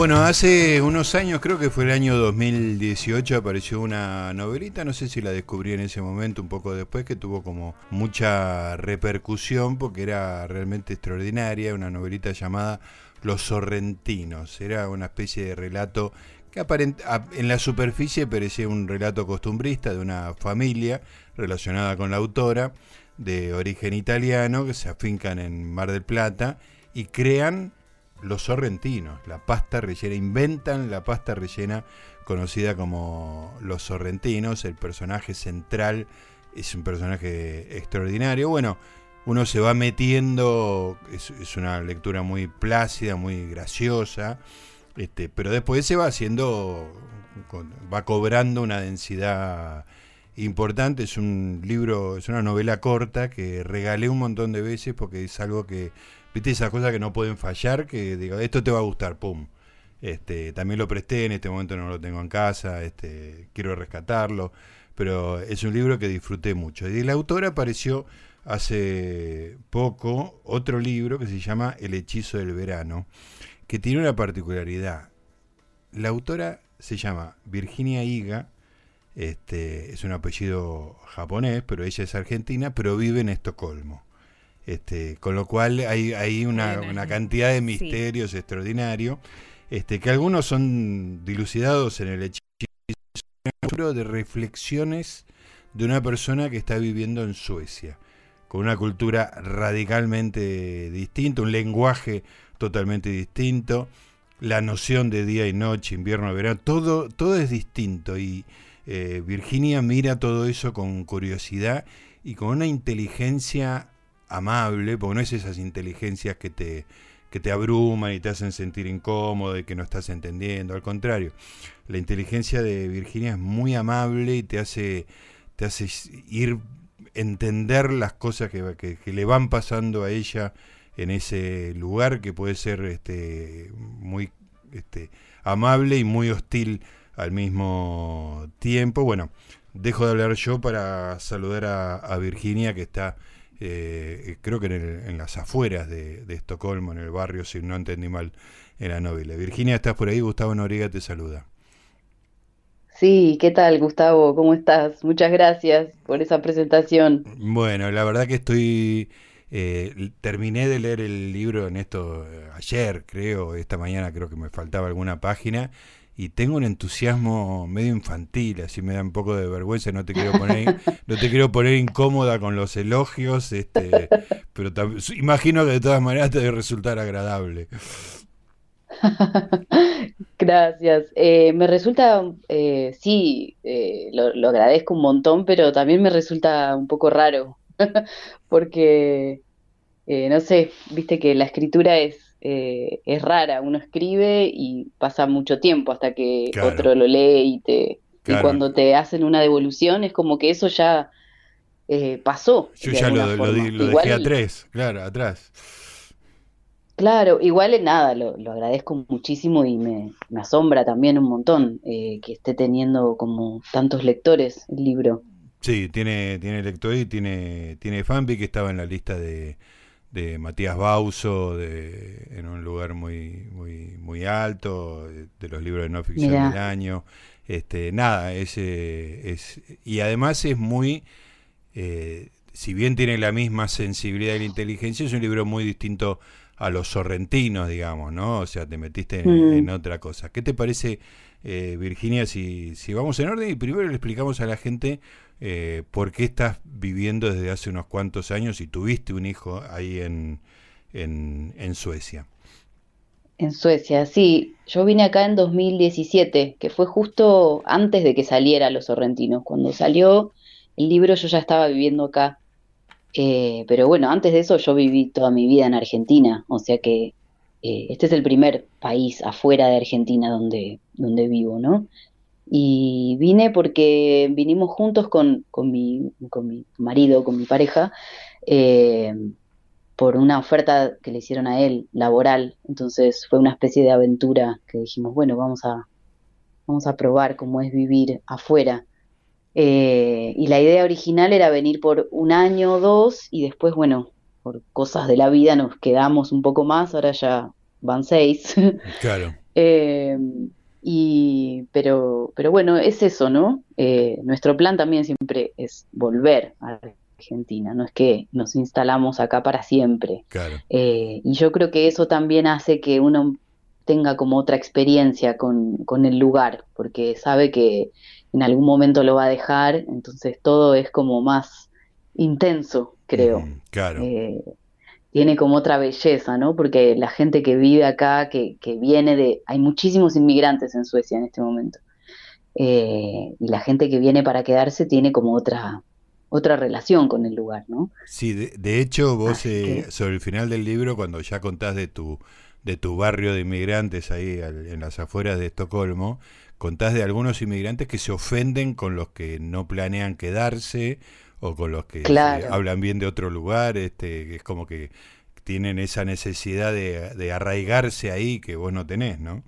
Bueno, hace unos años, creo que fue el año 2018, apareció una novelita, no sé si la descubrí en ese momento, un poco después, que tuvo como mucha repercusión porque era realmente extraordinaria, una novelita llamada Los Sorrentinos, era una especie de relato que en la superficie parecía un relato costumbrista de una familia relacionada con la autora de origen italiano que se afincan en Mar del Plata y crean los sorrentinos, la pasta rellena, inventan la pasta rellena conocida como los sorrentinos, el personaje central es un personaje extraordinario. Bueno, uno se va metiendo, es, una lectura muy plácida, muy graciosa, este, pero después se va haciendo, va cobrando una densidad importante. Es un libro, es una novela corta que regalé un montón de veces porque es algo que viste esas cosas que no pueden fallar, que digo, esto te va a gustar, pum. Este, también lo presté, en este momento no lo tengo en casa, este, quiero rescatarlo, pero es un libro que disfruté mucho. Y la autora apareció hace poco otro libro que se llama El hechizo del verano, que tiene una particularidad. La autora se llama Virginia Higa, este, es un apellido japonés, pero ella es argentina, pero vive en Estocolmo. Este, con lo cual hay, hay una, cantidad de misterios extraordinarios, este, que algunos son dilucidados en el hechizo de reflexiones de una persona que está viviendo en Suecia, con una cultura radicalmente distinta, un lenguaje totalmente distinto, la noción de día y noche, invierno, verano, todo, todo es distinto y eh, Virginia mira todo eso con curiosidad y con una inteligencia amable, porque no es esas inteligencias que te, que te abruman y te hacen sentir incómodo y que no estás entendiendo, al contrario, la inteligencia de Virginia es muy amable y te hace, te hace ir entender las cosas que, que, le van pasando a ella en ese lugar que puede ser este, muy este, amable y muy hostil al mismo tiempo. Bueno, dejo de hablar yo para saludar a Virginia que está eh, creo que en, las afueras de, Estocolmo, en el barrio, si no entendí mal, en la novela. Virginia, ¿estás por ahí? Gustavo Noriega te saluda. Sí, ¿qué tal, Gustavo? ¿Cómo estás? Muchas gracias por esa presentación. Bueno, la verdad que estoy... Eh, terminé de leer el libro en esto eh, ayer, creo, esta mañana creo que me faltaba alguna página y tengo un entusiasmo medio infantil, así me da un poco de vergüenza, no te quiero poner, no te quiero poner incómoda con los elogios, este, pero imagino que de todas maneras te debe resultar agradable. Gracias. Eh, me resulta, eh, sí, eh, lo, lo, agradezco un montón, pero también me resulta un poco raro, porque, no sé, viste que la escritura es eh, es rara. Uno escribe y pasa mucho tiempo hasta que otro lo lee y te y cuando te hacen una devolución es como que eso ya eh, pasó. Yo ya lo, dejé a tres, claro, atrás. Claro, igual nada, lo, agradezco muchísimo y me, asombra también un montón eh, que esté teniendo como tantos lectores el libro. Sí, tiene, tiene lectores y tiene, tiene fanfic que estaba en la lista de, de Matías Bauso, de, en un lugar muy, muy, muy alto, de, los libros de no ficción del año. Este, nada, ese es, y además es muy, eh, si bien tiene la misma sensibilidad y la inteligencia, es un libro muy distinto a los sorrentinos, digamos, ¿no? O sea, te metiste en, mm. otra cosa. ¿Qué te parece, eh, Virginia, si, si vamos en orden y primero le explicamos a la gente eh, por qué estás viviendo desde hace unos cuantos años y tuviste un hijo ahí en, en, Suecia. En Suecia, sí. Yo vine acá en 2017, que fue justo antes de que saliera Los Sorrentinos. Cuando salió el libro yo ya estaba viviendo acá. Eh, pero bueno, antes de eso yo viví toda mi vida en Argentina, o sea que eh, este es el primer país afuera de Argentina donde, donde vivo, ¿no? Y vine porque vinimos juntos con, con, mi, con mi marido, con mi pareja, eh, por una oferta que le hicieron a él, laboral. Entonces fue una especie de aventura que dijimos, bueno, vamos a, vamos a probar cómo es vivir afuera. Eh, y la idea original era venir por un año o dos y después, bueno, por cosas de la vida nos quedamos un poco más, ahora ya van seis. Claro. Eh, y, pero, pero bueno, es eso, ¿no? Eh, nuestro plan también siempre es volver a Argentina, no es que nos instalamos acá para siempre. Claro. Eh, y yo creo que eso también hace que uno tenga como otra experiencia con, con, el lugar, porque sabe que en algún momento lo va a dejar, entonces todo es como más intenso, creo. Mm, claro. Eh, tiene como otra belleza, ¿no? Porque la gente que vive acá, que, que viene de... Hay muchísimos inmigrantes en Suecia en este momento. Eh, y la gente que viene para quedarse tiene como otra, otra relación con el lugar, ¿no? Sí, de, de hecho vos eh, que... sobre el final del libro, cuando ya contás de tu, de tu barrio de inmigrantes ahí al, en las afueras de Estocolmo, contás de algunos inmigrantes que se ofenden con los que no planean quedarse o con los que claro. hablan bien de otro lugar, este, es como que tienen esa necesidad de, de, arraigarse ahí que vos no tenés, ¿no?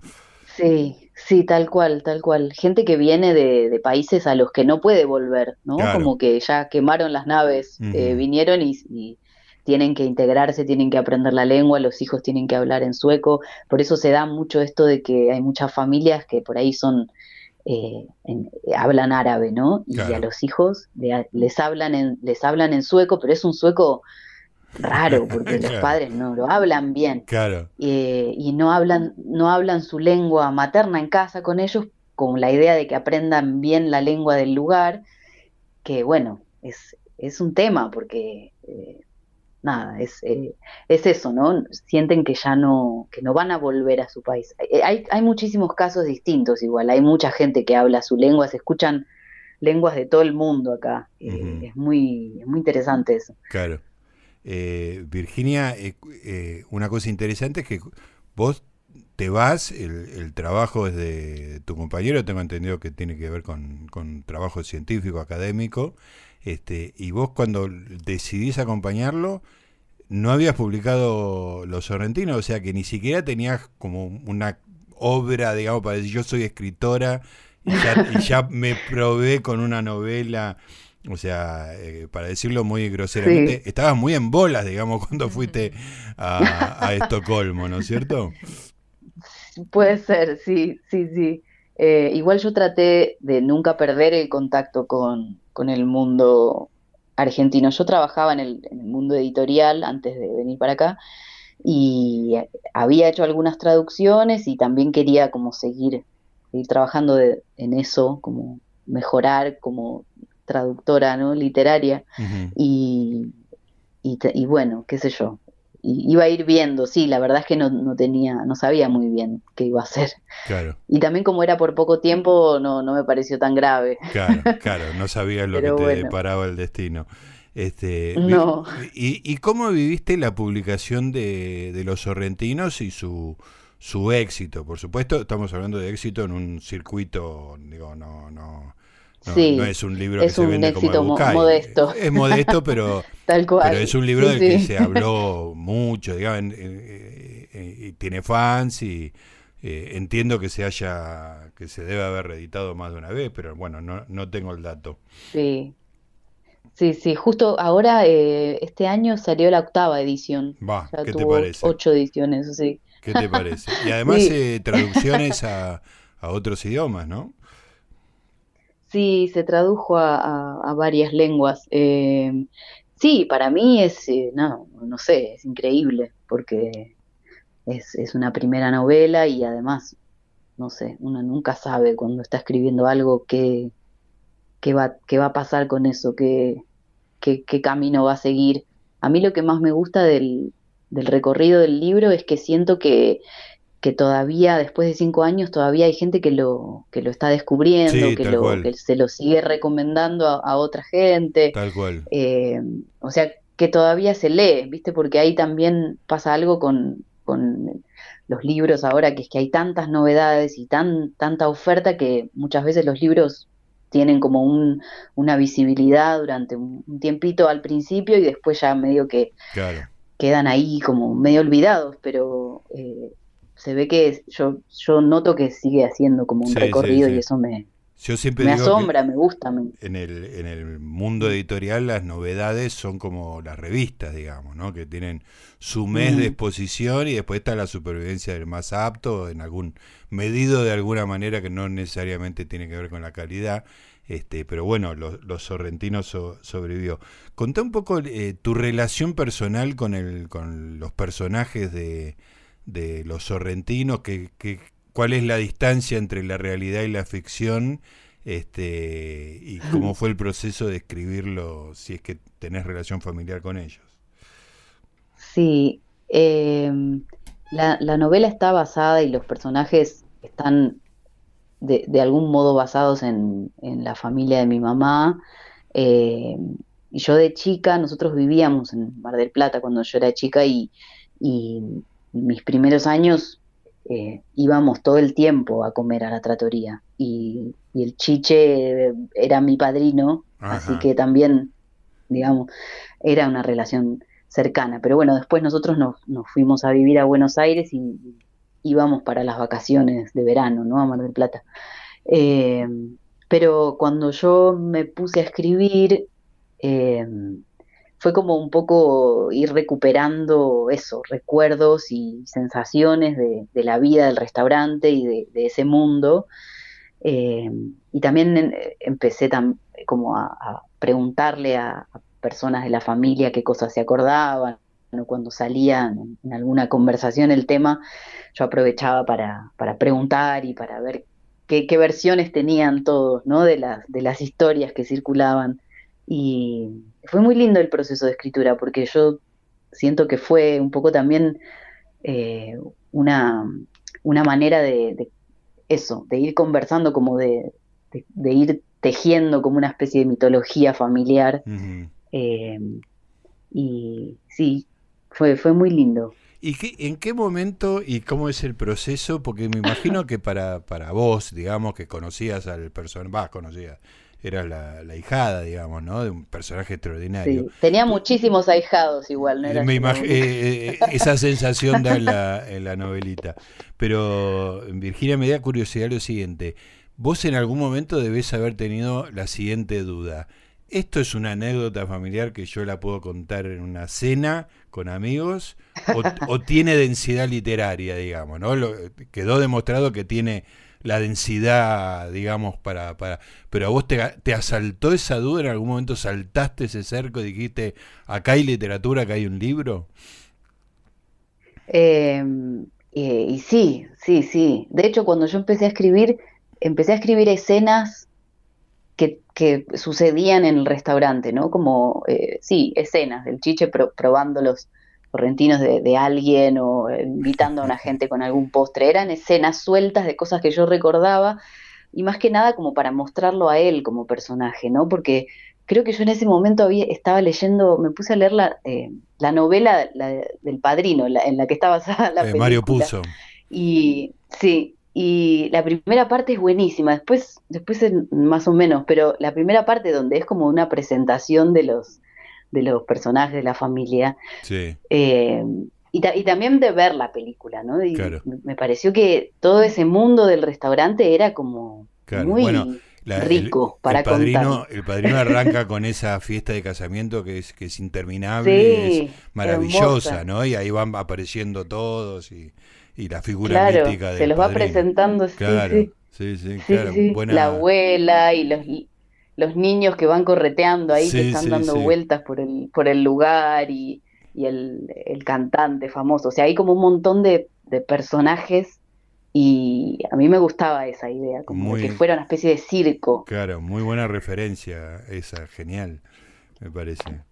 Sí, sí, tal cual, tal cual. Gente que viene de, de países a los que no puede volver, ¿no? Claro. Como que ya quemaron las naves, uh -huh. eh, vinieron y, y, tienen que integrarse, tienen que aprender la lengua, los hijos tienen que hablar en sueco. Por eso se da mucho esto de que hay muchas familias que por ahí son eh, en, hablan árabe, ¿no? Y claro. a los hijos le, les hablan en les hablan en sueco, pero es un sueco raro porque los padres no lo hablan bien claro. eh, y no hablan no hablan su lengua materna en casa con ellos con la idea de que aprendan bien la lengua del lugar que bueno es, es un tema porque eh, nada es, eh, es eso no sienten que ya no que no van a volver a su país. Eh, hay, hay muchísimos casos distintos igual hay mucha gente que habla su lengua se escuchan lenguas de todo el mundo acá. Uh -huh. es muy es muy interesante eso. Claro. Eh, Virginia, eh, eh, una cosa interesante es que vos te vas, el, el, trabajo es de tu compañero, tengo entendido que tiene que ver con, con trabajo científico, académico, este, y vos cuando decidís acompañarlo, no habías publicado Los Sorrentinos, o sea que ni siquiera tenías como una obra, digamos, para decir yo soy escritora y ya, y ya me probé con una novela o sea, eh, para decirlo muy groseramente, sí. estabas muy en bolas, digamos, cuando fuiste a, a Estocolmo, ¿no es cierto? Puede ser, sí, sí, sí. Eh, igual yo traté de nunca perder el contacto con, con el mundo argentino. Yo trabajaba en el, en el, mundo editorial antes de venir para acá y había hecho algunas traducciones y también quería como seguir, seguir trabajando de, en eso, como mejorar como traductora ¿no? literaria uh -huh. y, y, y, bueno, qué sé yo, y, iba a ir viendo, sí, la verdad es que no, no, tenía, no sabía muy bien qué iba a hacer. Claro. Y también como era por poco tiempo, no, no me pareció tan grave. Claro, claro, no sabías lo Pero que te bueno. deparaba el destino. Este, no. ¿y, ¿Y cómo viviste la publicación de, de Los Sorrentinos y su, su éxito? Por supuesto, estamos hablando de éxito en un circuito, digo, no, no, no, sí, no, es un libro es que se vende éxito como Bucay. modesto. Es modesto, pero, Tal cual. pero es un libro sí, del sí. que se habló mucho, digamos, eh, y tiene fans y eh, entiendo que se haya que se debe haber reeditado más de una vez, pero bueno, no, no tengo el dato. Sí. Sí, sí, justo ahora eh, este año salió la octava edición. Va, ¿qué te parece? Ocho ediciones, sí. ¿Qué te parece? Y además Sí. eh, traducciones a, a otros idiomas, ¿no? Sí, se tradujo a, varias lenguas. Eh, sí, para mí es, eh, no, no sé, es increíble, porque es, es una primera novela y además, no sé, uno nunca sabe cuando está escribiendo algo qué, qué va, qué va a pasar con eso, qué, qué, qué camino va a seguir. A mí lo que más me gusta del, del recorrido del libro es que siento que, que todavía, después de cinco años, todavía hay gente que lo, que lo está descubriendo, Sí, que, lo, que se lo sigue recomendando a, a otra gente. Tal cual. Eh, o sea, que todavía se lee, ¿viste? Porque ahí también pasa algo con, con los libros ahora, que es que hay tantas novedades y tan, tanta oferta que muchas veces los libros tienen como un, una visibilidad durante un, un tiempito al principio y después ya medio que Claro. quedan ahí como medio olvidados, pero eh, se ve que yo, yo noto que sigue haciendo como un Sí, recorrido sí. y eso me, Yo siempre me asombra, me gusta. En, el, en el mundo editorial las novedades son como las revistas, digamos, ¿no? que tienen su mes de exposición y después está la supervivencia del más apto, en algún medido de alguna manera que no necesariamente tiene que ver con la calidad. Este, pero bueno, los, sorrentinos sobrevivió. Contá un poco eh, tu relación personal con, el, con los personajes de, de los sorrentinos, que, que, cuál es la distancia entre la realidad y la ficción este, y cómo fue el proceso de escribirlo, si es que tenés relación familiar con ellos. Sí, em, la, novela está basada y los personajes están de, algún modo basados en, la familia de mi mamá. Y yo de chica, nosotros vivíamos en Mar del Plata cuando yo era chica y, y mis primeros años eh, íbamos todo el tiempo a comer a la tratoría y, el chiche era mi padrino, así que también, digamos, era una relación cercana. Pero bueno, después nosotros nos, fuimos a vivir a Buenos Aires y, íbamos para las vacaciones de verano, ¿no? A Mar del Plata. Eh, pero cuando yo me puse a escribir, eh, fue como un poco ir recuperando eso, recuerdos y sensaciones de, la vida del restaurante y de, ese mundo. Eh, y también empecé como a, preguntarle a, personas de la familia qué cosas se acordaban, cuando salían en, alguna conversación el tema, yo aprovechaba para, preguntar y para ver qué, versiones tenían todos ¿no? de, las, de las historias que circulaban. Y, fue muy lindo el proceso de escritura porque yo siento que fue un poco también eh, una, una, manera de, eso, de ir conversando, como de, ir tejiendo como una especie de mitología familiar. Eh, y sí, fue, fue muy lindo. ¿Y qué, en qué momento y cómo es el proceso? Porque me imagino que para, para vos, digamos, que conocías al personaje, vas, conocías, era la, la, hijada, digamos, ¿no? De un personaje extraordinario. tenía muchísimos ahijados igual, ¿no? Era Me eh, eh, esa sensación da en la, en la novelita. Pero, Virginia, me da curiosidad lo siguiente. Vos en algún momento debés haber tenido la siguiente duda. ¿Esto es una anécdota familiar que yo la puedo contar en una cena con amigos? ¿O, o tiene densidad literaria, digamos? ¿no? Lo, quedó demostrado que tiene la densidad, digamos, para... para pero a vos te, te, asaltó esa duda, en algún momento saltaste ese cerco y dijiste, acá hay literatura, acá hay un libro. Em, y sí, sí, sí. De hecho, cuando yo empecé a escribir, empecé a escribir escenas que, que sucedían en el restaurante, ¿no? Como, eh, sí, escenas del chiche probando los, correntinos de, alguien o invitando a una gente con algún postre. Eran escenas sueltas de cosas que yo recordaba y más que nada como para mostrarlo a él como personaje, ¿no? Porque creo que yo en ese momento había, estaba leyendo, me puse a leer la, eh, la novela del padrino, en la que estaba basada la película. Mario Puzo. Y sí, y la primera parte es buenísima, después, después es más o menos, pero la primera parte donde es como una presentación de los de los personajes de la familia. Sí. Eh, y, también de ver la película, ¿no? Me pareció que todo ese mundo del restaurante era como muy rico para el padrino, El padrino arranca con esa fiesta de casamiento que es, que es interminable, es maravillosa, ¿no? Y ahí van apareciendo todos y, la figura mítica de se los va presentando, claro, sí, sí, claro. La abuela y los los niños que van correteando ahí, que están dando vueltas por el, por el lugar y, el, cantante famoso. O sea, hay como un montón de, personajes y a mí me gustaba esa idea, como que fuera una especie de circo. Claro, muy buena referencia esa, genial, me parece.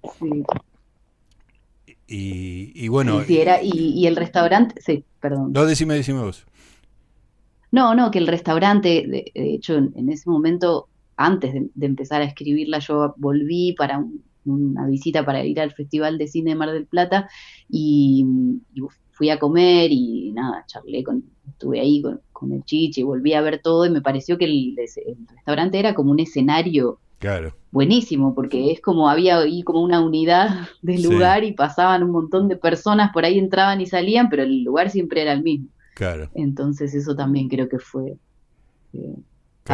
Y, y, bueno. Sí, era, y, el restaurante, sí, perdón. No, decime, decime vos. No, no, que el restaurante, de, hecho, en, ese momento antes de, empezar a escribirla, yo volví para una visita para ir al Festival de Cine de Mar del Plata y, fui a comer y nada, charlé con, estuve ahí con, el chiche, volví a ver todo y me pareció que el, restaurante era como un escenario Claro. Buenísimo, porque es como había ahí como una unidad del lugar y pasaban un montón de personas, por ahí entraban y salían, pero el lugar siempre era el mismo. Claro. Entonces eso también creo que fue eh,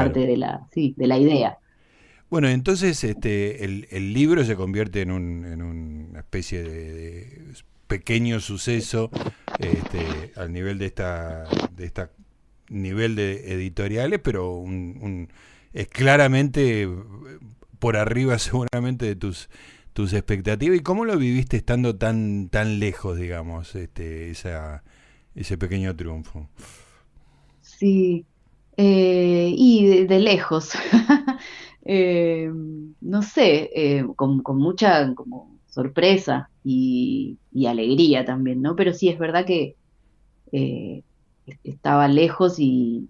parte de la, sí, de la idea. Bueno, entonces este, el, libro se convierte en, un, en una especie de, pequeño suceso este, al nivel de esta, de esta nivel de editoriales, pero un, es claramente por arriba seguramente de tus tus expectativas y cómo lo viviste estando tan tan lejos, digamos, este, esa, ese pequeño triunfo. Sí, eh, y de, lejos, eh, no sé, eh, con, mucha como sorpresa y, alegría también, ¿no? Pero sí es verdad que estaba lejos y,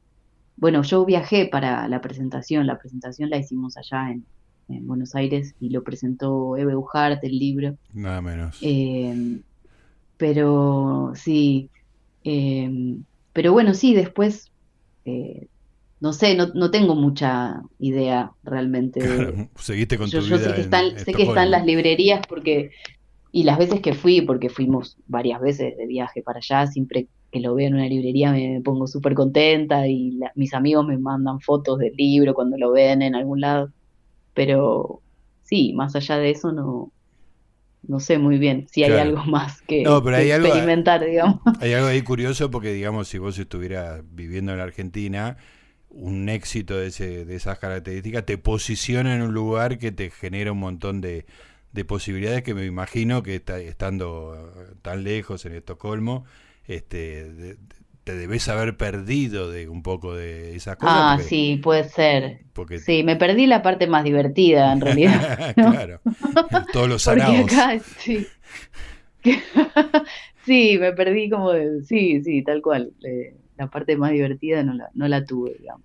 bueno, yo viajé para la presentación, la presentación la hicimos allá en, en Buenos Aires y lo presentó Eve Ujart, el libro. Nada menos. Eh, pero sí, eh, pero bueno, sí, después, eh, no sé, no, no, tengo mucha idea realmente. seguiste con tu vida sé que, están, sé que están las librerías porque, y las veces que fui, porque fuimos varias veces de viaje para allá, siempre que lo veo en una librería me pongo súper contenta y mis amigos me mandan fotos del libro cuando lo ven en algún lado. Pero sí, más allá de eso no, no sé muy bien si hay algo más que, experimentar, digamos. Hay algo ahí curioso porque, digamos, si vos estuvieras viviendo en la Argentina, un éxito de, ese, de esas características te posiciona en un lugar que te genera un montón de, de posibilidades que me imagino que está, estando tan lejos en Estocolmo, este, te debes haber perdido de un poco de esas cosas. Ah, sí, puede ser. Sí, me perdí la parte más divertida en realidad. claro, todos los sanados. sí. sí, me perdí como de, sí, sí, tal cual. La parte más divertida no la, no la tuve, digamos.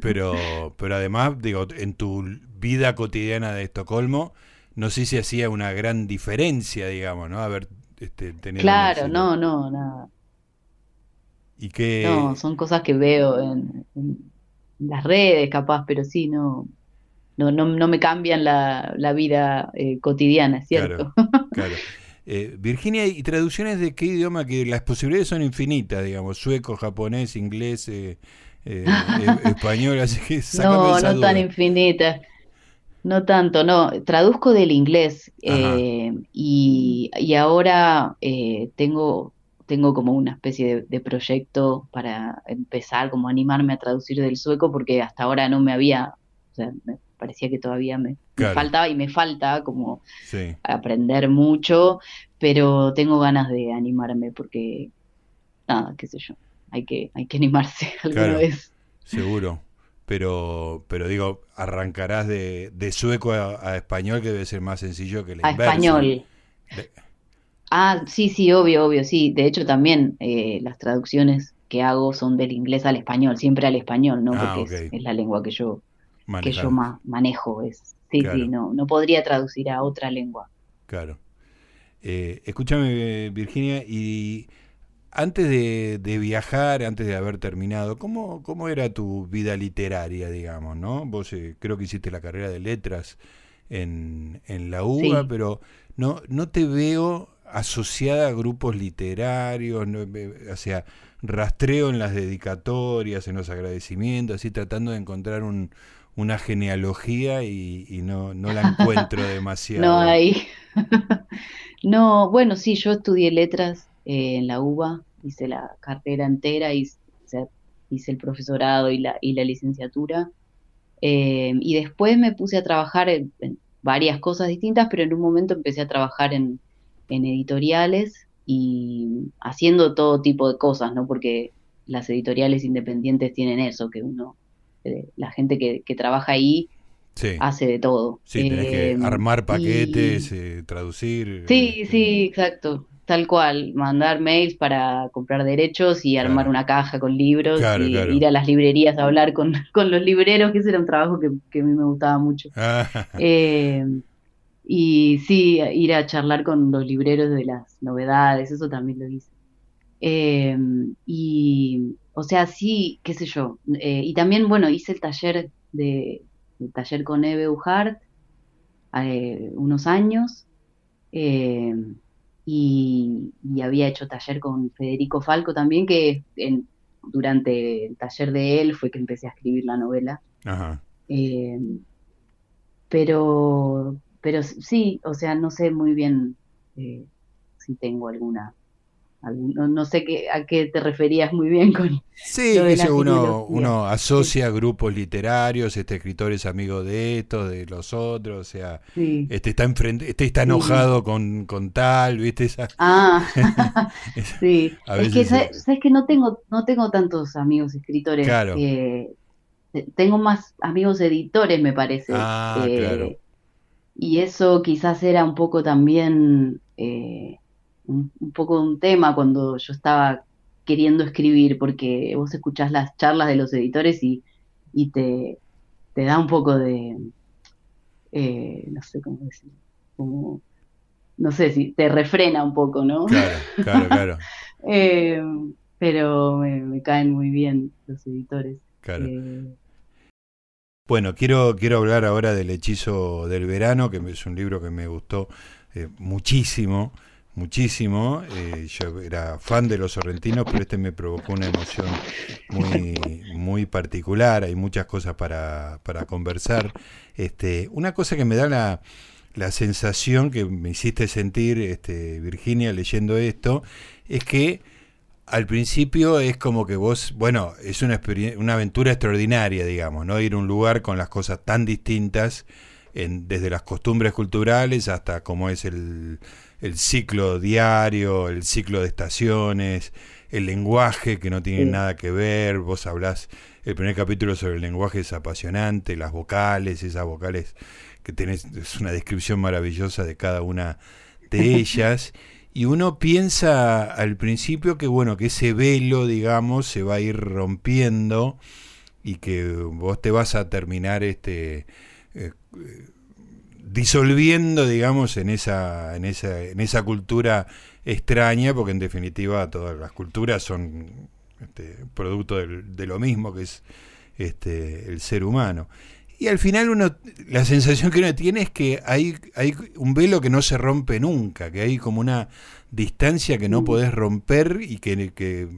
pero, pero además, digo, en tu vida cotidiana de Estocolmo, no sé si hacía una gran diferencia, digamos, ¿no? Haber este, tenido. Claro, no, no, nada. No, son cosas que veo en, las redes, capaz, pero sí, no, no, no, me cambian la, la vida eh, cotidiana, ¿cierto? Claro, eh, Virginia, ¿y traducciones de qué idioma? Que las posibilidades son infinitas, digamos, sueco, japonés, inglés, eh, español, así que No, no tan infinitas. No tanto, no. Traduzco del inglés y, y, ahora tengo tengo como una especie de, proyecto para empezar, como animarme a traducir del sueco, porque hasta ahora no me había, o sea, me parecía que todavía me, faltaba y me falta como aprender mucho, pero tengo ganas de animarme porque, nada, qué sé yo, hay que, hay que animarse alguna vez. Seguro. Pero, pero digo, arrancarás de, sueco a, español, que debe ser más sencillo que el a español. Ah, sí, sí, obvio, obvio, sí. De hecho, también eh, las traducciones que hago son del inglés al español, siempre al español, ¿no? Ah, Porque es, la lengua que yo, que yo manejo. Es, sí, sí, no, no podría traducir a otra lengua. Claro. Eh, escúchame, Virginia, y antes de, viajar, antes de haber terminado, ¿cómo, ¿cómo era tu vida literaria, digamos, no? Vos eh, creo que hiciste la carrera de letras en, en la UBA, pero no, no te veo asociada a grupos literarios, o sea, rastreo en las dedicatorias, en los agradecimientos, así tratando de encontrar un, una genealogía y, no, no, la encuentro demasiado. No hay. no, bueno, sí, yo estudié letras eh, en la UBA, hice la carrera entera, hice el profesorado y la, y la licenciatura. Eh, y después me puse a trabajar en varias cosas distintas, pero en un momento empecé a trabajar en, en editoriales y haciendo todo tipo de cosas, ¿no? Porque las editoriales independientes tienen eso, que uno, la gente que, trabaja ahí hace de todo. Sí, que em, armar paquetes, eh, traducir. Sí, sí, exacto. Tal cual, mandar mails para comprar derechos y armar una caja con libros y ir a las librerías a hablar con, los libreros, que ese era un trabajo que, a mí me gustaba mucho. Ah. Eh, y sí, ir a charlar con los libreros de las novedades, eso también lo hice. Em, y, o sea, sí, qué sé yo. Eh, y también, bueno, hice el taller de el taller con Eve Ujart eh, unos años. Em, y, había hecho taller con Federico Falco también, que en, durante el taller de él fue que empecé a escribir la novela. Ajá. Eh, pero, pero sí, o sea, no sé muy bien eh, si tengo alguna no, sé qué, a qué te referías muy bien con. Sí, uno, uno asocia grupos literarios, este escritor es amigo de estos, de los otros, o sea, este está enfrente, este está enojado con, con, tal, ¿viste? Esa... Ah, sí. es que, ¿sabes, que no tengo, no tengo tantos amigos escritores. Claro. tengo más amigos editores, me parece. Ah, eh, claro. Y eso quizás era un poco también. Eh, un, poco un tema cuando yo estaba queriendo escribir, porque vos escuchás las charlas de los editores y, y te, te da un poco de, eh, no sé cómo decir, como, no sé si te refrena un poco, ¿no? Claro, claro, claro. Eh, pero me, caen muy bien los editores. Claro. Eh, bueno, quiero, quiero hablar ahora del Hechizo del Verano, que es un libro que me gustó muchísimo muchísimo. Eh, yo era fan de los sorrentinos, pero este me provocó una emoción muy, muy particular. Hay muchas cosas para, para conversar. Este, una cosa que me da la, la sensación que me hiciste sentir, este, Virginia, leyendo esto, es que al principio es como que vos, bueno, es una, una aventura extraordinaria, digamos, ¿no? Ir a un lugar con las cosas tan distintas, en, desde las costumbres culturales hasta cómo es el el ciclo diario, el ciclo de estaciones, el lenguaje que no tiene nada que ver, vos hablás, el primer capítulo sobre el lenguaje es apasionante, las vocales, esas vocales que tenés, es una descripción maravillosa de cada una de ellas. Y uno piensa al principio que bueno, que ese velo, digamos, se va a ir rompiendo y que vos te vas a terminar este eh, disolviendo, digamos, en esa, en esa, en esa cultura extraña, porque en definitiva todas las culturas son este, producto de lo mismo que es este, el ser humano. Y al final uno, la sensación que uno tiene es que hay, hay un velo que no se rompe nunca, que hay como una distancia que no mm. podés romper y que, que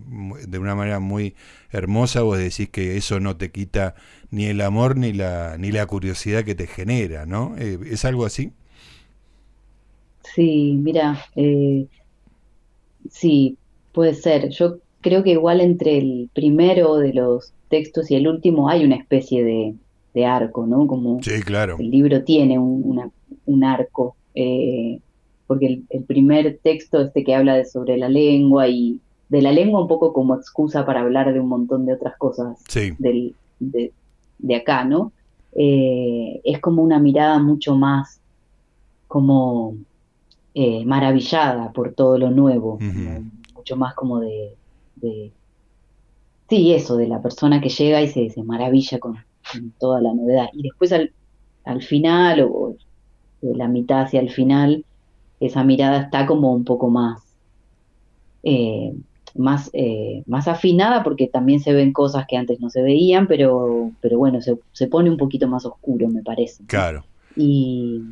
de una manera muy hermosa vos decís que eso no te quita ni el amor ni la, ni la curiosidad que te genera, ¿no? Eh, ¿Es algo así? Sí, mira, eh, sí, puede ser. Yo creo que igual entre el primero de los textos y el último hay una especie de, arco, ¿no? Como sí, claro. el libro tiene un, un arco, eh, porque el, primer texto, este que habla de sobre la lengua y de la lengua un poco como excusa para hablar de un montón de otras cosas sí. del, de, de acá, ¿no? Eh, es como una mirada mucho más como eh, maravillada por todo lo nuevo, mucho más como de, sí, eso, de la persona que llega y se, se maravilla con, toda la novedad. Y después al, al final, o de la mitad hacia el final, esa mirada está como un poco más eh, más, eh, más afinada porque también se ven cosas que antes no se veían, pero, pero bueno, se, se pone un poquito más oscuro, me parece. Claro. Y,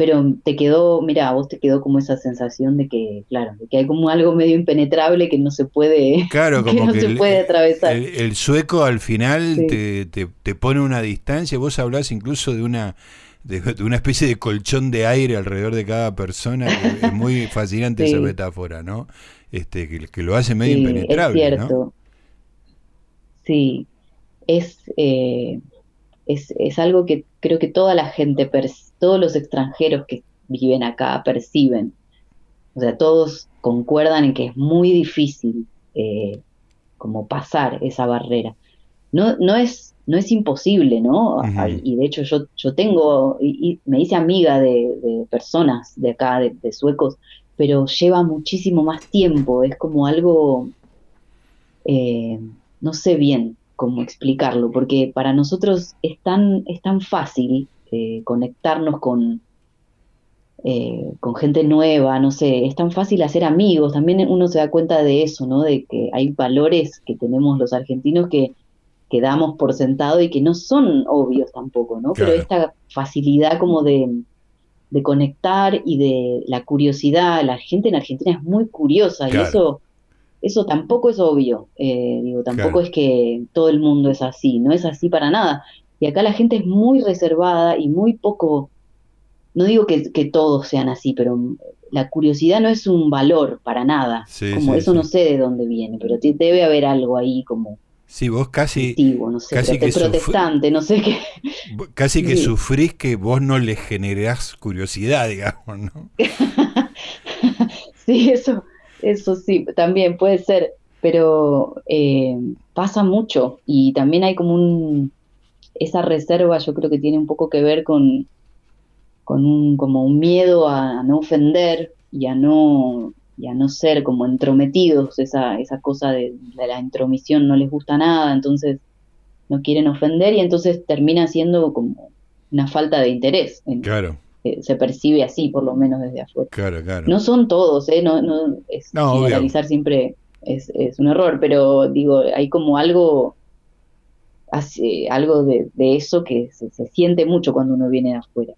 pero te quedó, mira, a vos te quedó como esa sensación de que, claro, de que hay como algo medio impenetrable que no se puede, claro, como no se puede atravesar. El, sueco al final te, te, pone una distancia, vos hablás incluso de una de, una especie de colchón de aire alrededor de cada persona, es muy fascinante esa metáfora, ¿no? este, que, lo hace medio impenetrable. Es cierto. Sí, es, eh, es, es, algo que creo que toda la gente, todos los extranjeros que viven acá perciben. O sea, todos concuerdan en que es muy difícil eh, como pasar esa barrera. No, no, es, no es imposible, ¿no? Y de hecho yo, yo tengo, y, me hice amiga de, personas de acá, de suecos, pero lleva muchísimo más tiempo, es como algo, eh, no sé bien cómo explicarlo, porque para nosotros es tan, es tan fácil eh, conectarnos con, eh, con gente nueva, no sé, es tan fácil hacer amigos, también uno se da cuenta de eso, ¿no? De que hay valores que tenemos los argentinos que, que damos por sentado y que no son obvios tampoco, ¿no? Pero esta facilidad como de, de conectar y de la curiosidad. La gente en Argentina es muy curiosa y eso eso tampoco es obvio, eh, digo, tampoco es que todo el mundo es así, no es así para nada. Y acá la gente es muy reservada y muy poco, no digo que, todos sean así, pero la curiosidad no es un valor para nada. como eso no sé de dónde viene, pero debe haber algo ahí como Sí, vos casi. no sé, casi que protestante, no sé qué. Casi que sufrís que vos no le generás curiosidad, digamos, ¿no? sí, eso, eso sí, también puede ser, pero eh, pasa mucho y también hay como un. Esa reserva, yo creo que tiene un poco que ver con, con un, como un miedo a no ofender y a no y a no ser como entrometidos, esa, esa cosa de, la intromisión no les gusta nada, entonces no quieren ofender y entonces termina siendo como una falta de interés. claro. Eh, se percibe así, por lo menos desde afuera. Claro, claro. No son todos, ¿eh? No, no, es, generalizar siempre es, es, un error, pero digo, hay como algo, hace, algo de, de eso que se, se siente mucho cuando uno viene de afuera.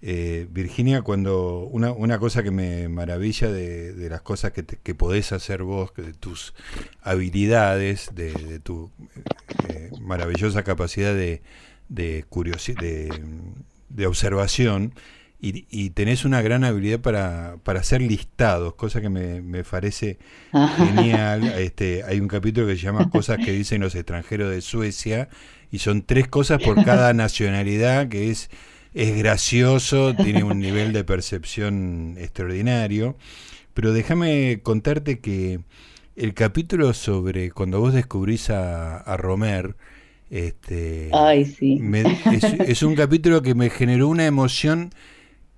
Eh, Virginia, cuando una, una, cosa que me maravilla de, las cosas que, que, podés hacer vos, de tus habilidades, de, tu eh, maravillosa capacidad de, de, de, observación, y, tenés una gran habilidad para, para hacer listados, cosa que me, me parece genial. Este, hay un capítulo que se llama Cosas que dicen los extranjeros de Suecia, y son tres cosas por cada nacionalidad, que es es gracioso, tiene un nivel de percepción extraordinario, pero déjame contarte que el capítulo sobre cuando vos descubrís a, Romer, este, es, un capítulo que me generó una emoción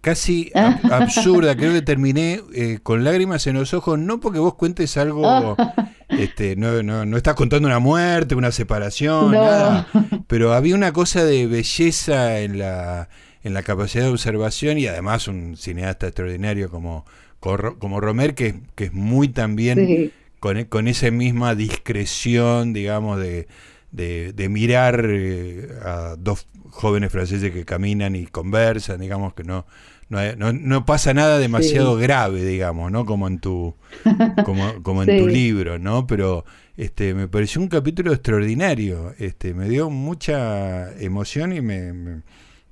casi absurda. Creo que terminé eh, con lágrimas en los ojos, no porque vos cuentes algo, este, no, no, no estás contando una muerte, una separación, nada, pero había una cosa de belleza en la en la capacidad de observación y además un cineasta extraordinario como, como Romer, que, que es muy también con, con, esa misma discreción, digamos, de, de, mirar eh, a dos jóvenes franceses que caminan y conversan, digamos que no, no, no, pasa nada demasiado grave, digamos, ¿no? Como en tu, como, como en tu libro, ¿no? Pero este, me pareció un capítulo extraordinario, este, me dio mucha emoción y me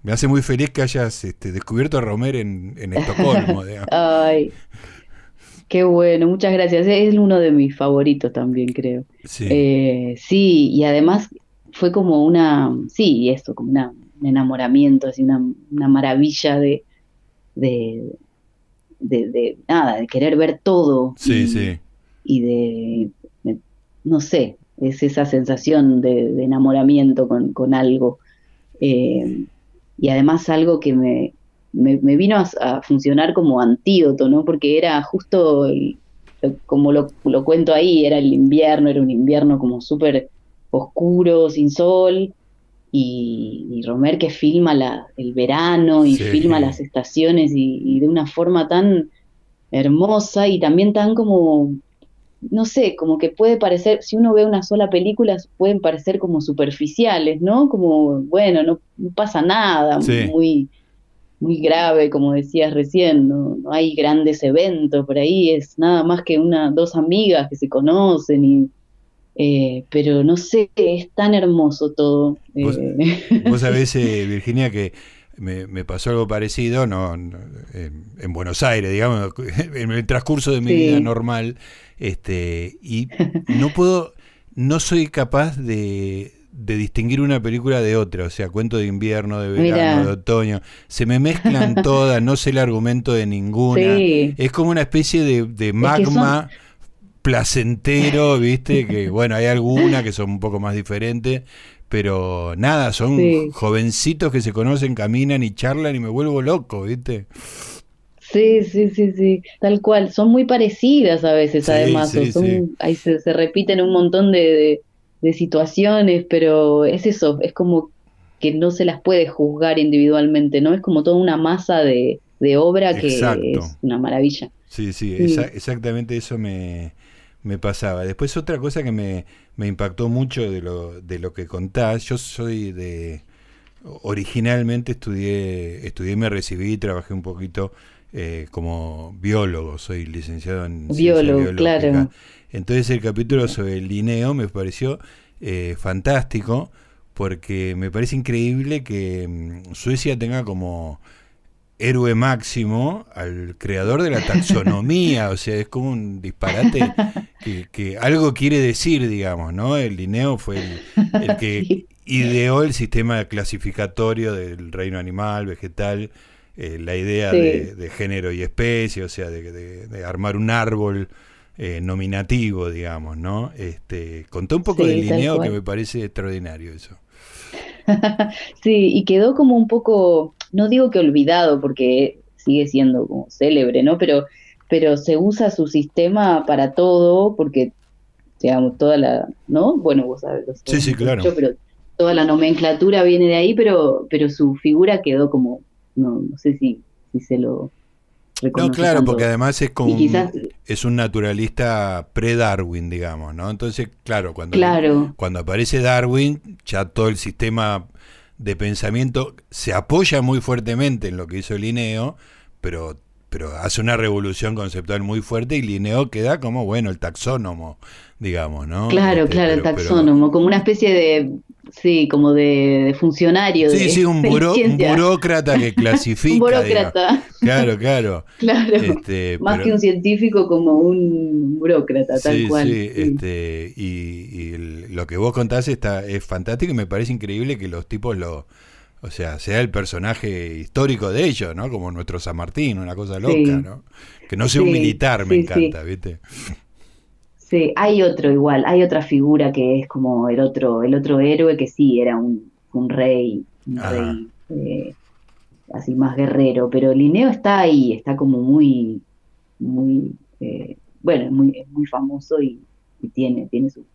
me hace muy feliz que hayas este, descubierto a Romer en, Estocolmo. Ay, qué bueno, muchas gracias. Es uno de mis favoritos también, creo. Sí, eh, sí y además fue como una, sí, esto, como una, un enamoramiento, así una, una maravilla de, de, de, nada, de querer ver todo. Sí, sí. Y de, no sé, es esa sensación de, enamoramiento con, con algo. Eh, y además algo que me, me, vino a, funcionar como antídoto, ¿no? Porque era justo, como lo, lo, cuento ahí, era el invierno, era un invierno como súper oscuro, sin sol, y, Romer que filma la, el verano y filma las estaciones y de una forma tan hermosa y también tan como no sé, como que puede parecer, si uno ve una sola película, pueden parecer como superficiales, ¿no? Como, bueno, no, pasa nada, muy, muy grave, como decías recién, ¿no? hay grandes eventos por ahí, es nada más que una, dos amigas que se conocen y eh, pero no sé, es tan hermoso todo. Vos, eh. sabés, eh, Virginia, que me, pasó algo parecido no, en, Buenos Aires, digamos, en el transcurso de mi vida normal. Este, y no puedo, no soy capaz de, de distinguir una película de otra, o sea, cuento de invierno, de verano, de otoño, se me mezclan todas, no sé el argumento de ninguna, es como una especie de, magma placentero, viste, que bueno, hay algunas que son un poco más diferentes, pero nada, son jovencitos que se conocen, caminan y charlan y me vuelvo loco, viste. Sí, sí, sí, sí, tal cual. Son muy parecidas a veces, además. son, ahí se, repiten un montón de, de, situaciones, pero es eso, es como que no se las puede juzgar individualmente, ¿no? Es como toda una masa de, de obra que es una maravilla. Sí, sí, exactamente eso me, me pasaba. Después otra cosa que me, me impactó mucho de lo, de lo que contás, yo soy de... Originalmente estudié, estudié, me recibí, trabajé un poquito eh, como biólogo, soy licenciado en biólogo, claro. Entonces el capítulo sobre el Linneo me pareció eh, fantástico porque me parece increíble que mm, Suecia tenga como héroe máximo al creador de la taxonomía, o sea, es como un disparate que, algo quiere decir, digamos, ¿no? El Linneo fue el, que ideó el sistema clasificatorio del reino animal, vegetal, eh, la idea de, género y especie, o sea, de, armar un árbol eh, nominativo, digamos, ¿no? Este, contó un poco del Linneo que me parece extraordinario eso. sí, y quedó como un poco, no digo que olvidado, porque sigue siendo como célebre, ¿no? Pero, pero se usa su sistema para todo, porque, digamos, toda la, ¿no? Bueno, vos sabés, sí, sí, claro. pero toda la nomenclatura viene de ahí, pero, pero su figura quedó como, no, no sé si, si se lo no, claro, porque además es como un, es un naturalista pre-Darwin, digamos, ¿no? Entonces, claro, cuando, cuando aparece Darwin, ya todo el sistema de pensamiento se apoya muy fuertemente en lo que hizo Linneo, pero pero hace una revolución conceptual muy fuerte y Linneo queda como, bueno, el taxónomo, digamos, ¿no? Claro, este, claro, el taxónomo, como una especie de Sí, como de, funcionario. Sí, sí, un, burócrata que clasifica. un burócrata. Claro, claro. claro. Este, Más que un científico, como un burócrata, tal cual. Sí, Este, y, lo que vos contás está, es fantástico y me parece increíble que los tipos lo. O sea, sea el personaje histórico de ellos, ¿no? Como nuestro San Martín, una cosa loca, ¿no? Que no sea un militar, me encanta, ¿viste? Sí, hay otro igual, hay otra figura que es como el otro, el otro héroe que sí era un, un rey, un rey eh, así más guerrero, pero Linneo está ahí, está como muy, muy, eh, bueno, es muy, muy famoso y, tiene, tiene sus,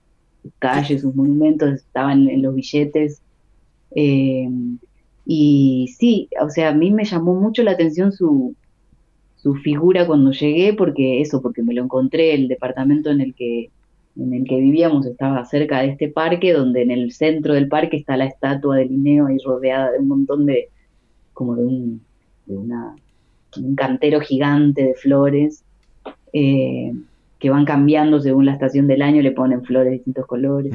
calles, sus monumentos, estaban en, los billetes. Eh, y sí, o sea, a mí me llamó mucho la atención su, su figura cuando llegué, porque eso, porque me lo encontré, el departamento en el que en el que vivíamos estaba cerca de este parque, donde en el centro del parque está la estatua de Linneo ahí rodeada de un montón de, como de un, de una, un cantero gigante de flores, eh, que van cambiando según la estación del año, le ponen flores de distintos colores.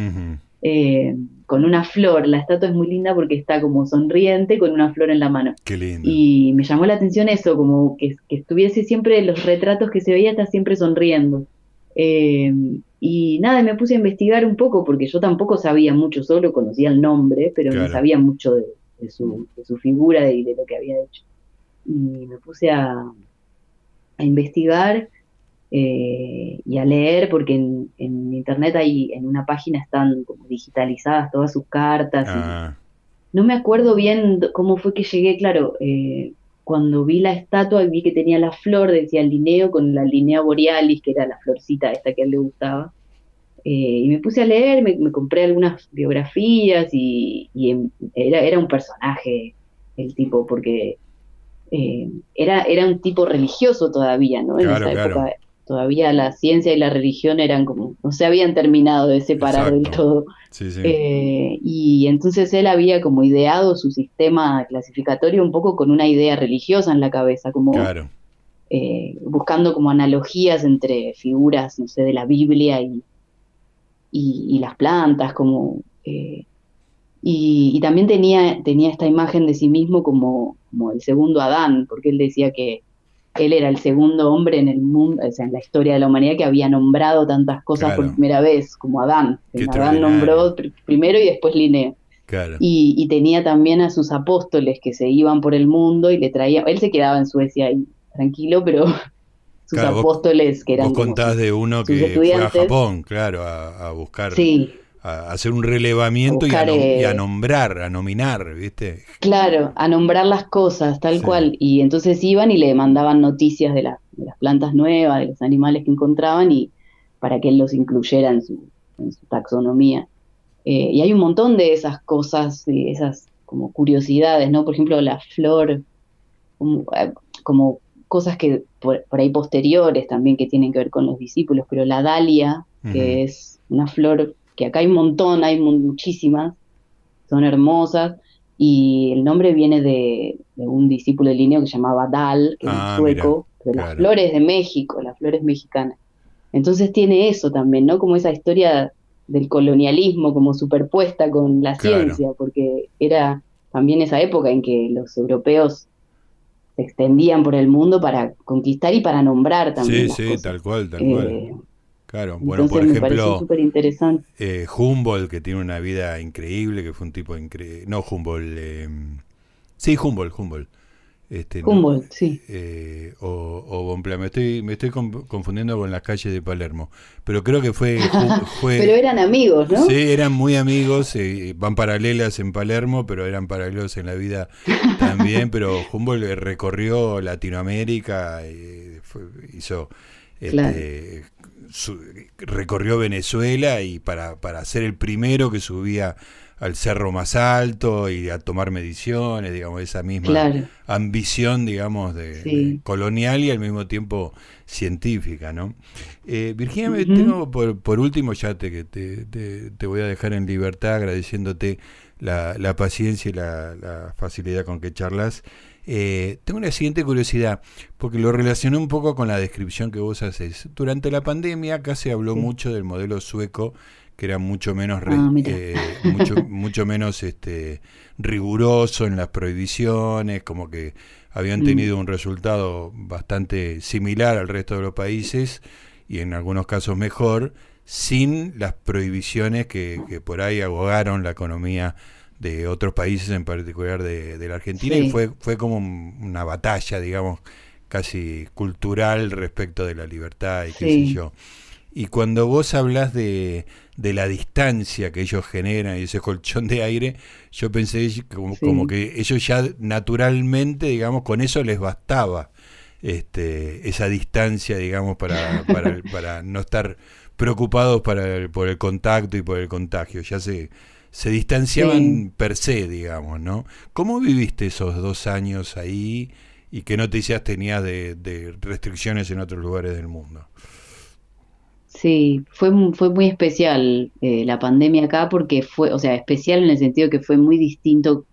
Eh, con una flor. La estatua es muy linda porque está como sonriente con una flor en la mano. Qué lindo. Y me llamó la atención eso, como que, estuviese siempre, los retratos que se veía, está siempre sonriendo. Eh, y nada, me puse a investigar un poco porque yo tampoco sabía mucho, solo conocía el nombre, pero no sabía mucho de, su, figura y de lo que había hecho. Y me puse a, a investigar eh, y a leer, porque en, internet hay, en una página están como digitalizadas todas sus cartas. Ah. no me acuerdo bien cómo fue que llegué, claro, eh, cuando vi la estatua y vi que tenía la flor, decía el lineo con la linea borealis, que era la florcita esta que a él le gustaba. Eh, y me puse a leer, me, compré algunas biografías y, era, era un personaje el tipo, porque era, era un tipo religioso todavía, ¿no? En esa época todavía la ciencia y la religión eran como, no se habían terminado de separar del todo. Eh, y entonces él había como ideado su sistema clasificatorio un poco con una idea religiosa en la cabeza, como eh, buscando como analogías entre figuras, no sé, de la Biblia y, y, las plantas, como... Eh, y, y, también tenía, tenía esta imagen de sí mismo como, como el segundo Adán, porque él decía que él era el segundo hombre en el mundo, o sea, en la historia de la humanidad que había nombrado tantas cosas por primera vez, como Adán. Adán nombró primero y después Linneo. Y, tenía también a sus apóstoles que se iban por el mundo y le traían, él se quedaba en Suecia ahí tranquilo, pero sus apóstoles que eran... Vos contás de uno que fue a Japón, claro, a, a buscar... Sí a hacer un relevamiento y, a eh, nombrar, a nominar, ¿viste? Claro, a nombrar las cosas, tal cual. Y entonces iban y le mandaban noticias de, las plantas nuevas, de los animales que encontraban y para que él los incluyera en su, taxonomía. Eh, y hay un montón de esas cosas, de esas como curiosidades, ¿no? Por ejemplo, la flor, como, eh, cosas que por, ahí posteriores también que tienen que ver con los discípulos, pero la dalia, que es una flor que acá hay un montón, hay muchísimas, son hermosas, y el nombre viene de, un discípulo de Linneo que se llamaba Dal, que es ah, sueco, de las flores de México, las flores mexicanas. Entonces tiene eso también, ¿no? Como esa historia del colonialismo como superpuesta con la ciencia, porque era también esa época en que los europeos se extendían por el mundo para conquistar y para nombrar también. Sí, sí, tal cual, tal cual. Eh, claro, bueno, por ejemplo. Eh, Humboldt, que tiene una vida increíble, que fue un tipo increíble. No, Humboldt. Eh, sí, Humboldt, Humboldt. Este, Humboldt, sí. Eh, o, o Me estoy, me estoy confundiendo con las calles de Palermo. Pero creo que fue. fue pero eran amigos, ¿no? Sí, eran muy amigos. Eh, van paralelas en Palermo, pero eran paralelos en la vida también. pero Humboldt recorrió Latinoamérica, eh, hizo. Este, recorrió Venezuela y para, para ser el primero que subía al cerro más alto y a tomar mediciones, digamos, esa misma ambición, digamos, de, colonial y al mismo tiempo científica, ¿no? Eh, Virginia, me tengo por, por, último, ya te, te, te, voy a dejar en libertad agradeciéndote la, la paciencia y la, la, facilidad con que charlas. Eh, tengo una siguiente curiosidad, porque lo relacioné un poco con la descripción que vos haces. Durante la pandemia acá se habló mucho del modelo sueco que era mucho menos ah, eh, mucho, mucho menos este riguroso en las prohibiciones, como que habían mm. tenido un resultado bastante similar al resto de los países y en algunos casos mejor, sin las prohibiciones que, por ahí abogaron la economía de otros países, en particular de, la Argentina, y fue, fue como una batalla, digamos, casi cultural respecto de la libertad y qué sé yo. Y cuando vos hablas de, de la distancia que ellos generan y ese colchón de aire, yo pensé como, que ellos ya naturalmente, digamos, con eso les bastaba este, esa distancia, digamos, para, para, para no estar preocupados para por el contacto y por el contagio. Ya se, se distanciaban per se, digamos, ¿no? ¿Cómo viviste esos dos años ahí y qué noticias tenías de, de restricciones en otros lugares del mundo? Sí, fue, fue muy especial eh, la pandemia acá porque fue, o sea, especial en el sentido que fue muy distinto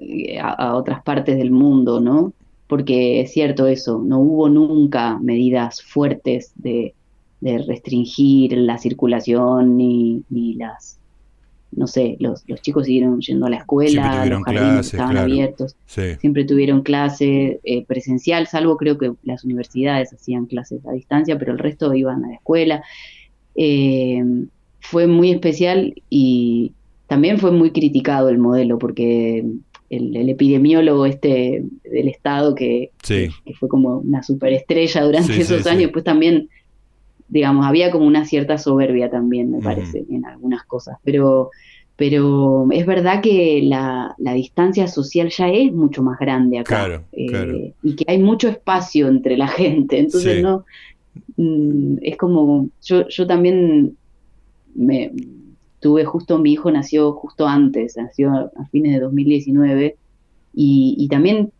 eh, a, otras partes del mundo, ¿no? Porque es cierto eso, no hubo nunca medidas fuertes de, de restringir la circulación ni, ni las no sé, los, los chicos siguieron yendo a la escuela, los jardines estaban abiertos, siempre tuvieron clase eh, presencial, salvo creo que las universidades hacían clases a distancia, pero el resto iban a la escuela. Eh, fue muy especial y también fue muy criticado el modelo, porque el, epidemiólogo este del Estado, que, fue como una superestrella durante esos años, pues también digamos, había como una cierta soberbia también, me parece, en algunas cosas, pero, pero es verdad que la, la, distancia social ya es mucho más grande acá, eh, y que hay mucho espacio entre la gente, entonces no, mm, es como, yo, yo también me tuve justo, mi hijo nació justo antes, nació a, fines de 2019, y, y también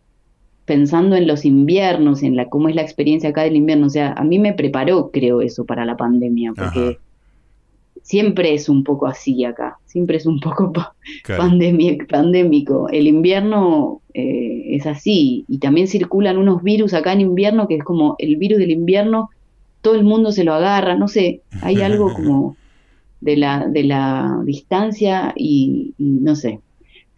pensando en los inviernos, en la cómo es la experiencia acá del invierno. O sea, a mí me preparó, creo, eso para la pandemia, porque siempre es un poco así acá, siempre es un poco pandémico. El invierno eh, es así, y también circulan unos virus acá en invierno, que es como el virus del invierno, todo el mundo se lo agarra, no sé, hay algo como de la, de la distancia y no sé,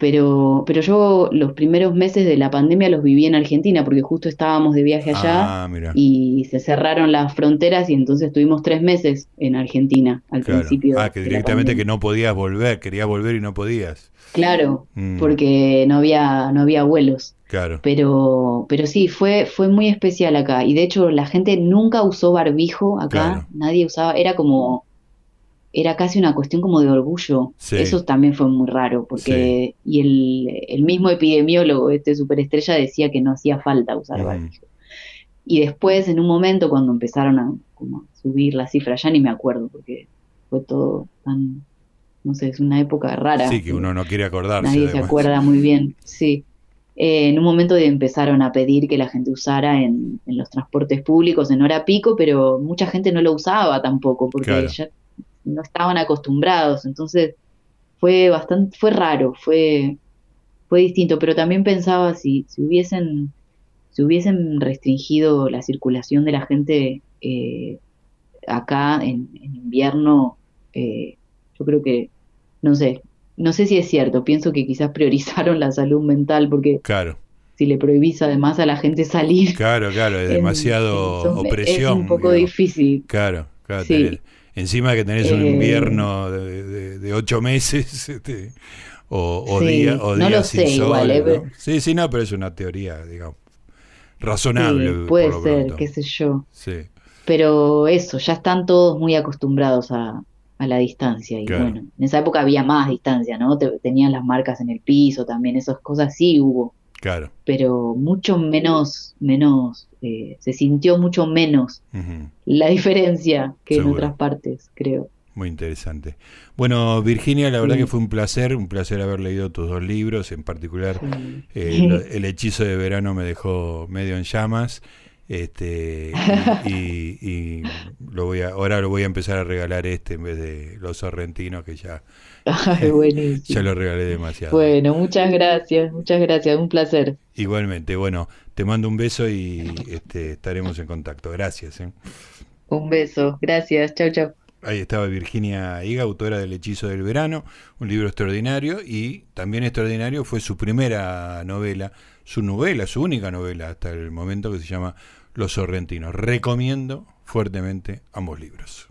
pero, pero yo los primeros meses de la pandemia los viví en Argentina porque justo estábamos de viaje allá ah, y se cerraron las fronteras y entonces tuvimos tres meses en Argentina al principio. Ah, que directamente que no podías volver, querías volver y no podías. Claro, mm. porque no había, no había vuelos. Claro. Pero, pero sí, fue, fue muy especial acá. Y de hecho la gente nunca usó barbijo acá, nadie usaba, era como era casi una cuestión como de orgullo. Eso también fue muy raro, porque y el, el, mismo epidemiólogo, este superestrella, decía que no hacía falta usar barbijo. Y después, en un momento, cuando empezaron a, subir las cifras, ya ni me acuerdo, porque fue todo tan, no sé, es una época rara. Sí, que uno no quiere acordarse. Nadie se acuerda muy bien, sí. Eh, en un momento empezaron a pedir que la gente usara en, en, los transportes públicos en hora pico, pero mucha gente no lo usaba tampoco, porque ya no estaban acostumbrados, entonces fue bastante, fue raro, fue, fue distinto, pero también pensaba si, si hubiesen si hubiesen restringido la circulación de la gente eh, acá en, invierno, eh, yo creo que, no sé, no sé si es cierto, pienso que quizás priorizaron la salud mental porque claro. si le prohibís además a la gente salir. Claro, claro, es demasiado opresión. Es un poco difícil. Claro, claro. Encima que tenés un eh, invierno de, ocho meses, este, o, o, día, o no lo sé, igual, Sí, sí, no, pero es una teoría, digamos razonable. puede ser, qué sé yo. Pero eso, ya están todos muy acostumbrados a, la distancia. Y bueno, en esa época había más distancia, ¿no? tenían las marcas en el piso también, esas cosas sí hubo. Claro. Pero mucho menos, menos, eh, se sintió mucho menos la diferencia que en otras partes, creo. Muy interesante. Bueno, Virginia, la verdad que fue un placer, un placer haber leído tus dos libros, en particular eh, El hechizo de verano me dejó medio en llamas. Este, y, lo voy a, ahora lo voy a empezar a regalar este en vez de los sorrentinos que ya, ya lo regalé demasiado. Bueno, muchas gracias, muchas gracias, un placer. Igualmente, bueno, te mando un beso y este, estaremos en contacto. Gracias. ¿eh? Un beso, gracias, chao, chao. Ahí estaba Virginia Higa, autora del Hechizo del Verano, un libro extraordinario y también extraordinario fue su primera novela, su novela, su única novela hasta el momento que se llama Los Sorrentinos. Recomiendo fuertemente ambos libros.